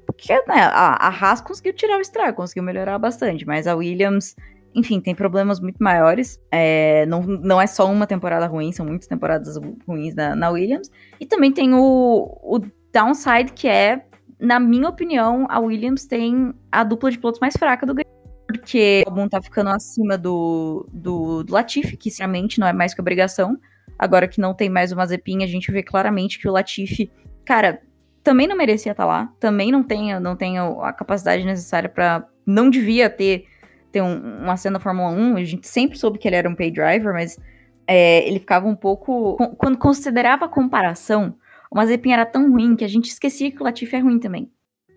Speaker 7: porque né, a, a Haas conseguiu tirar o estrago, conseguiu melhorar bastante, mas a Williams, enfim, tem problemas muito maiores. É, não, não é só uma temporada ruim, são muitas temporadas ruins na, na Williams. E também tem o, o downside, que é, na minha opinião, a Williams tem a dupla de pilotos mais fraca do grid porque o álbum tá ficando acima do, do, do Latifi, que sinceramente não é mais que obrigação. Agora que não tem mais uma Mazepin, a gente vê claramente que o Latifi, cara, também não merecia estar tá lá, também não tem, não tem a capacidade necessária para não devia ter, ter um, uma cena da Fórmula 1. A gente sempre soube que ele era um pay driver, mas é, ele ficava um pouco. Quando considerava a comparação, o Mazepin era tão ruim que a gente esquecia que o Latifi é ruim também.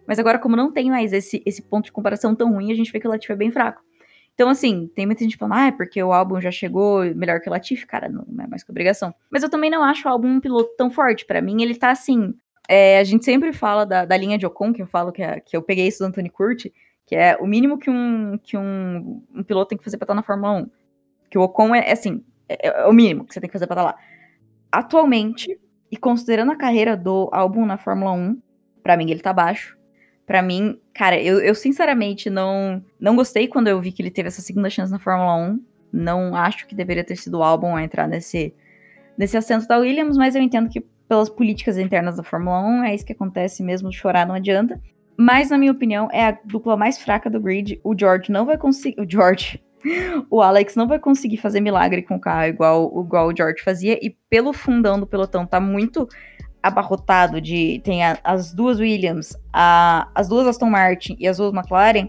Speaker 7: Mas agora, como não tem mais esse, esse ponto de comparação tão ruim, a gente vê que o Latifi é bem fraco. Então, assim, tem muita gente falando, ah, é porque o álbum já chegou melhor que o Latifi. Cara, não, é mais que obrigação. Mas eu também não acho o álbum um piloto tão forte. para mim, ele tá assim. É, a gente sempre fala da, da linha de Ocon, que eu falo que, é, que eu peguei isso do Anthony Curti, que é o mínimo que um, que um, um piloto tem que fazer pra estar na Fórmula 1. Que o Ocon é, é assim, é, é, o mínimo que você tem que fazer pra estar lá. Atualmente, e considerando a carreira do álbum na Fórmula 1, para mim ele tá baixo para mim, cara, eu, eu sinceramente não, não gostei quando eu vi que ele teve essa segunda chance na Fórmula 1. Não acho que deveria ter sido o álbum a entrar nesse, nesse assento da Williams, mas eu entendo que pelas políticas internas da Fórmula 1 é isso que acontece mesmo, chorar não adianta. Mas, na minha opinião, é a dupla mais fraca do grid. O George não vai conseguir. O George. O Alex não vai conseguir fazer milagre com o carro igual, igual o George fazia. E pelo fundão do pelotão tá muito abarrotado de. Tem a, as duas Williams, a, as duas Aston Martin e as duas McLaren,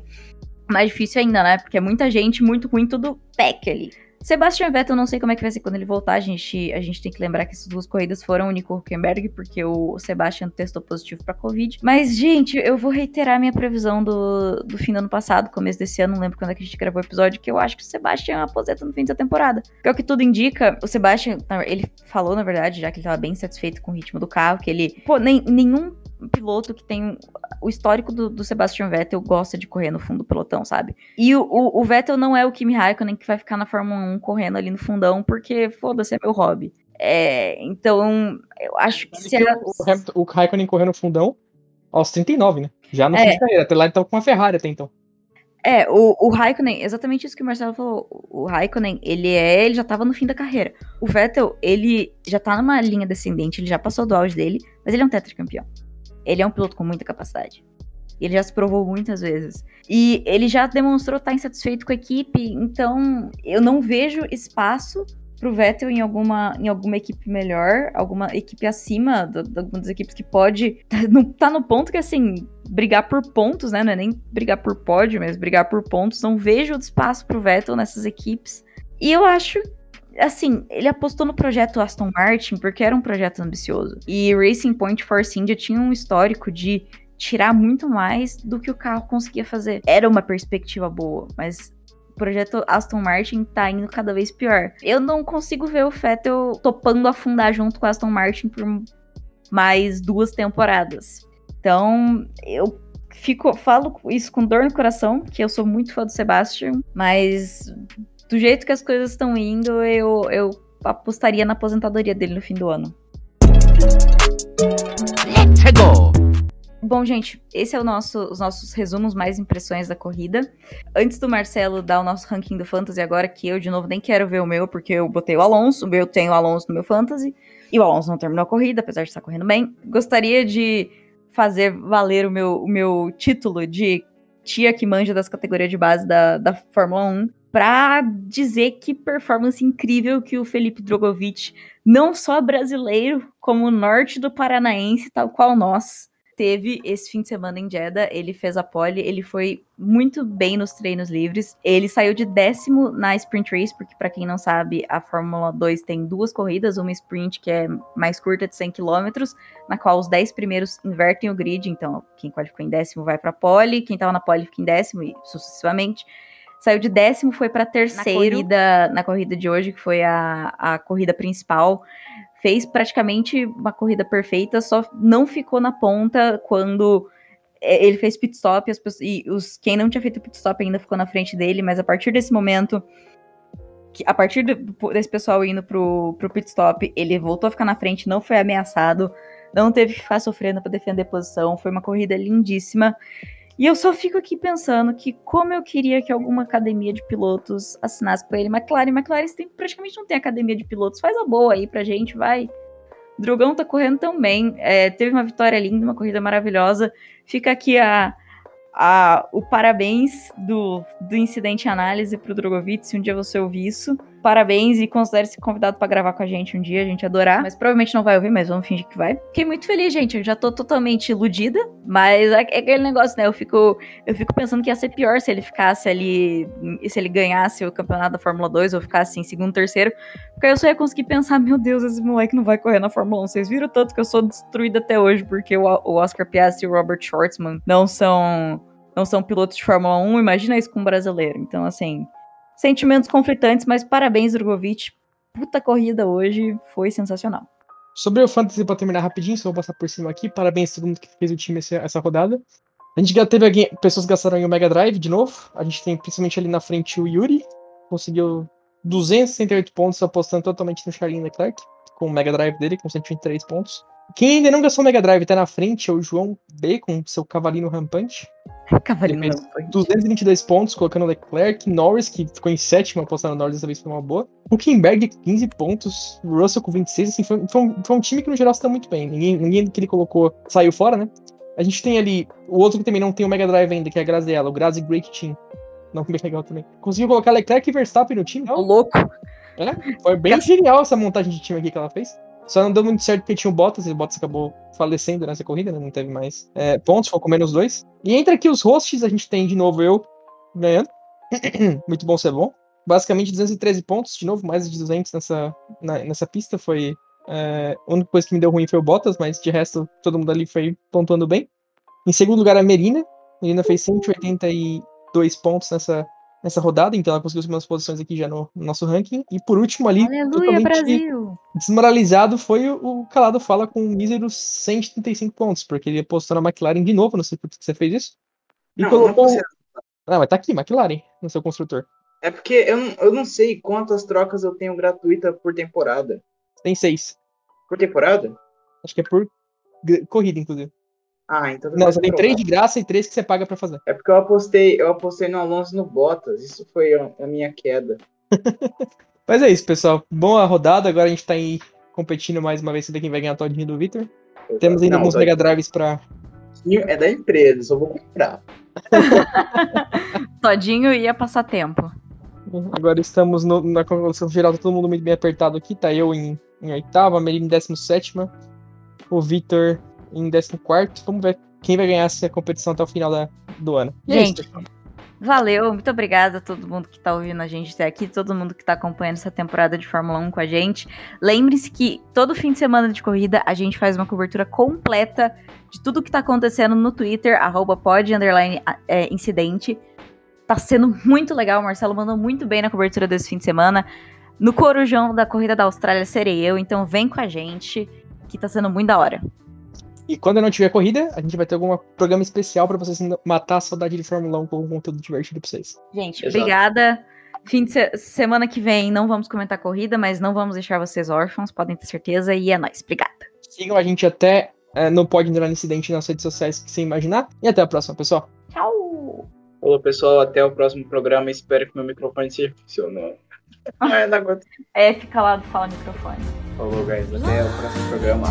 Speaker 7: mais difícil ainda, né? Porque é muita gente, muito ruim, tudo pack ali. Sebastian Vettel, não sei como é que vai ser quando ele voltar. A gente, a gente tem que lembrar que essas duas corridas foram o Nico Huckenberg, porque o Sebastian testou positivo para Covid. Mas, gente, eu vou reiterar minha previsão do, do fim do ano passado, começo desse ano, não lembro quando é que a gente gravou o episódio, que eu acho que o Sebastian aposenta no fim da temporada. Pelo que tudo indica, o Sebastian, ele falou, na verdade, já que ele tava bem satisfeito com o ritmo do carro, que ele, pô, nem, nenhum piloto que tem o histórico do, do, Sebastian Vettel gosta de correr no fundo do pelotão, sabe? E o, o, o, Vettel não é o Kimi Raikkonen que vai ficar na Fórmula 1 correndo ali no fundão, porque, foda-se, é meu hobby. É, então, eu acho que se
Speaker 6: era... o, o Raikkonen correndo no fundão aos 39, né? Já no é. fim de carreira. Até lá ele tava com uma Ferrari até então.
Speaker 7: É, o, o Raikkonen, exatamente isso que o Marcelo falou. O Raikkonen, ele é, ele já tava no fim da carreira. O Vettel, ele já tá numa linha descendente, ele já passou do auge dele, mas ele é um tetracampeão. Ele é um piloto com muita capacidade. Ele já se provou muitas vezes. E ele já demonstrou estar insatisfeito com a equipe, então eu não vejo espaço pro Vettel em alguma, em alguma equipe melhor, alguma equipe acima de algumas das equipes que pode. Não tá no ponto que assim, brigar por pontos, né? Não é nem brigar por pódio, mas brigar por pontos. Não vejo espaço pro Vettel nessas equipes. E eu acho assim, ele apostou no projeto Aston Martin porque era um projeto ambicioso. E Racing Point Force India tinha um histórico de tirar muito mais do que o carro conseguia fazer. Era uma perspectiva boa, mas o projeto Aston Martin tá indo cada vez pior. Eu não consigo ver o Vettel topando afundar junto com Aston Martin por mais duas temporadas. Então, eu fico, falo isso com dor no coração, que eu sou muito fã do Sebastian, mas do jeito que as coisas estão indo, eu, eu apostaria na aposentadoria dele no fim do ano.
Speaker 1: Let's go!
Speaker 7: Bom, gente, esse é o nosso, os nossos resumos mais impressões da corrida. Antes do Marcelo dar o nosso ranking do Fantasy agora, que eu de novo nem quero ver o meu, porque eu botei o Alonso, eu tenho o Alonso no meu Fantasy, e o Alonso não terminou a corrida, apesar de estar correndo bem. Gostaria de fazer valer o meu, o meu título de tia que manja das categorias de base da, da Fórmula 1 para dizer que performance incrível que o Felipe Drogovic, não só brasileiro, como norte do Paranaense, tal qual nós, teve esse fim de semana em Jeddah. Ele fez a pole, ele foi muito bem nos treinos livres. Ele saiu de décimo na sprint race, porque para quem não sabe, a Fórmula 2 tem duas corridas, uma sprint que é mais curta de 100 km, na qual os 10 primeiros invertem o grid, então quem qualificou em décimo vai para pole, quem estava na pole fica em décimo e sucessivamente. Saiu de décimo, foi para terceiro na corrida, na corrida de hoje, que foi a, a corrida principal fez praticamente uma corrida perfeita, só não ficou na ponta quando é, ele fez pit stop as pessoas, e os, quem não tinha feito pit stop ainda ficou na frente dele, mas a partir desse momento, a partir desse pessoal indo pro, pro pit stop, ele voltou a ficar na frente, não foi ameaçado, não teve que ficar sofrendo para defender a posição, foi uma corrida lindíssima. E eu só fico aqui pensando que como eu queria que alguma academia de pilotos assinasse com ele. McLaren, McLaren tem, praticamente não tem academia de pilotos. Faz a boa aí pra gente, vai. Drogão tá correndo tão bem. É, teve uma vitória linda, uma corrida maravilhosa. Fica aqui a, a, o parabéns do, do incidente análise pro Drogovic, se um dia você ouvir isso. Parabéns e considere-se convidado para gravar com a gente um dia, a gente adorar. Mas provavelmente não vai ouvir, mas vamos fingir que vai. Fiquei muito feliz, gente. Eu já tô totalmente iludida, mas é, é aquele negócio, né? Eu fico, eu fico pensando que ia ser pior se ele ficasse ali, se ele ganhasse o campeonato da Fórmula 2 ou ficasse em segundo, terceiro. Porque aí eu só ia conseguir pensar, meu Deus, esse moleque não vai correr na Fórmula 1. Vocês viram tanto que eu sou destruída até hoje porque o, o Oscar Piastri e o Robert Schwartzman não são não são pilotos de Fórmula 1, imagina isso com um brasileiro. Então, assim, sentimentos conflitantes, mas parabéns, Drogovic. Puta corrida hoje, foi sensacional.
Speaker 6: Sobre o Fantasy, pra terminar rapidinho, só vou passar por cima aqui. Parabéns a todo mundo que fez o time essa, rodada. A gente já teve alguém, pessoas que gastaram em o Mega Drive de novo. A gente tem principalmente ali na frente o Yuri. Conseguiu 268 pontos apostando totalmente no Charlie Leclerc. Com o Mega Drive dele, com 123 pontos. Quem ainda não gastou o Mega Drive tá na frente é o João B com seu cavalinho rampante.
Speaker 7: Cavalinho
Speaker 6: fez 222 pontos, colocando Leclerc, Norris, que ficou em sétimo, apostando Norris dessa vez foi uma boa. Huckenberg, 15 pontos, Russell com 26, assim, foi, foi, um, foi um time que no geral está muito bem. Ninguém, ninguém que ele colocou saiu fora, né? A gente tem ali o outro que também não tem o Mega Drive ainda, que é a Graziella, o Grazi Great Team. Não, bem legal também. Conseguiu colocar Leclerc e Verstappen no time.
Speaker 7: Ô, louco.
Speaker 6: É, foi bem genial essa montagem de time aqui que ela fez. Só não deu muito certo porque tinha o Bottas, e o Bottas acabou falecendo nessa corrida, né? Não teve mais é, pontos, ficou com menos dois. E entre aqui os hosts, a gente tem de novo eu ganhando. muito bom ser bom. Basicamente 213 pontos, de novo, mais de 200 nessa, na, nessa pista. Foi. É, a única coisa que me deu ruim foi o Bottas, mas de resto todo mundo ali foi pontuando bem. Em segundo lugar, a Merina. A Merina fez 182 pontos nessa, nessa rodada, então ela conseguiu algumas posições aqui já no, no, nosso ranking. E por último ali,
Speaker 7: Aleluia,
Speaker 6: totalmente
Speaker 7: Brasil!
Speaker 6: desmoralizado foi o, o Calado Fala com míseros 135 pontos, porque ele apostou na McLaren de novo, não sei por que você fez isso. E
Speaker 5: Não,
Speaker 6: colocou.
Speaker 5: não
Speaker 6: Ah, mas tá aqui, McLaren, no seu construtor.
Speaker 5: É porque eu não, eu não sei quantas trocas eu tenho gratuita por temporada.
Speaker 6: Tem seis.
Speaker 5: Por temporada?
Speaker 6: Acho que é por corrida, inclusive.
Speaker 5: Ah, então
Speaker 6: Não, você tem três
Speaker 5: provar.
Speaker 6: de graça e três que você paga pra fazer.
Speaker 5: É porque eu apostei, eu apostei no Alonso e no Bottas. Isso foi a, minha queda.
Speaker 6: Mas é isso, pessoal. Boa rodada. Agora a gente tá aí competindo mais uma vez saber quem vai ganhar a todinha do Victor. Temos ainda alguns Mega Drives pra.
Speaker 5: É da empresa, só vou comprar.
Speaker 7: Todinho ia passar tempo.
Speaker 6: Agora estamos no- na colocação geral, tá todo mundo muito bem apertado aqui. Tá eu em, em oitava, a Merine em décimo sétima, o Victor em décimo quarto. Vamos ver quem vai ganhar essa competição até o final da, do ano. E é isso,
Speaker 7: Gente, valeu, muito obrigada a todo mundo que tá ouvindo a gente até aqui, todo mundo que tá acompanhando essa temporada de Fórmula 1 com a gente. Lembre-se que todo fim de semana de corrida a gente faz uma cobertura completa de tudo que tá acontecendo no Twitter, arroba pod, underline, é, incidente. Tá sendo muito legal, o Marcelo mandou muito bem na cobertura desse fim de semana. No Corujão da Corrida da Austrália serei eu, então vem com a gente, que tá sendo muito da hora.
Speaker 6: E quando não tiver corrida, a gente vai ter algum programa especial pra vocês matar a saudade de Fórmula 1 com um conteúdo divertido pra vocês.
Speaker 7: Gente,
Speaker 5: Exato.
Speaker 7: obrigada. Fim de se- semana que vem não vamos comentar corrida, mas não vamos deixar vocês órfãos, podem ter certeza. E é nóis. Obrigada.
Speaker 6: Sigam a gente até é, no Pode Entrar no Incidente nas redes sociais que você imaginar. E até a próxima, pessoal.
Speaker 7: Tchau.
Speaker 5: Falou, pessoal. Até o próximo programa. Espero que meu microfone seja funcionando. Não.
Speaker 7: É, fica lá do Fala Microfone.
Speaker 5: Falou, guys. Até o próximo programa.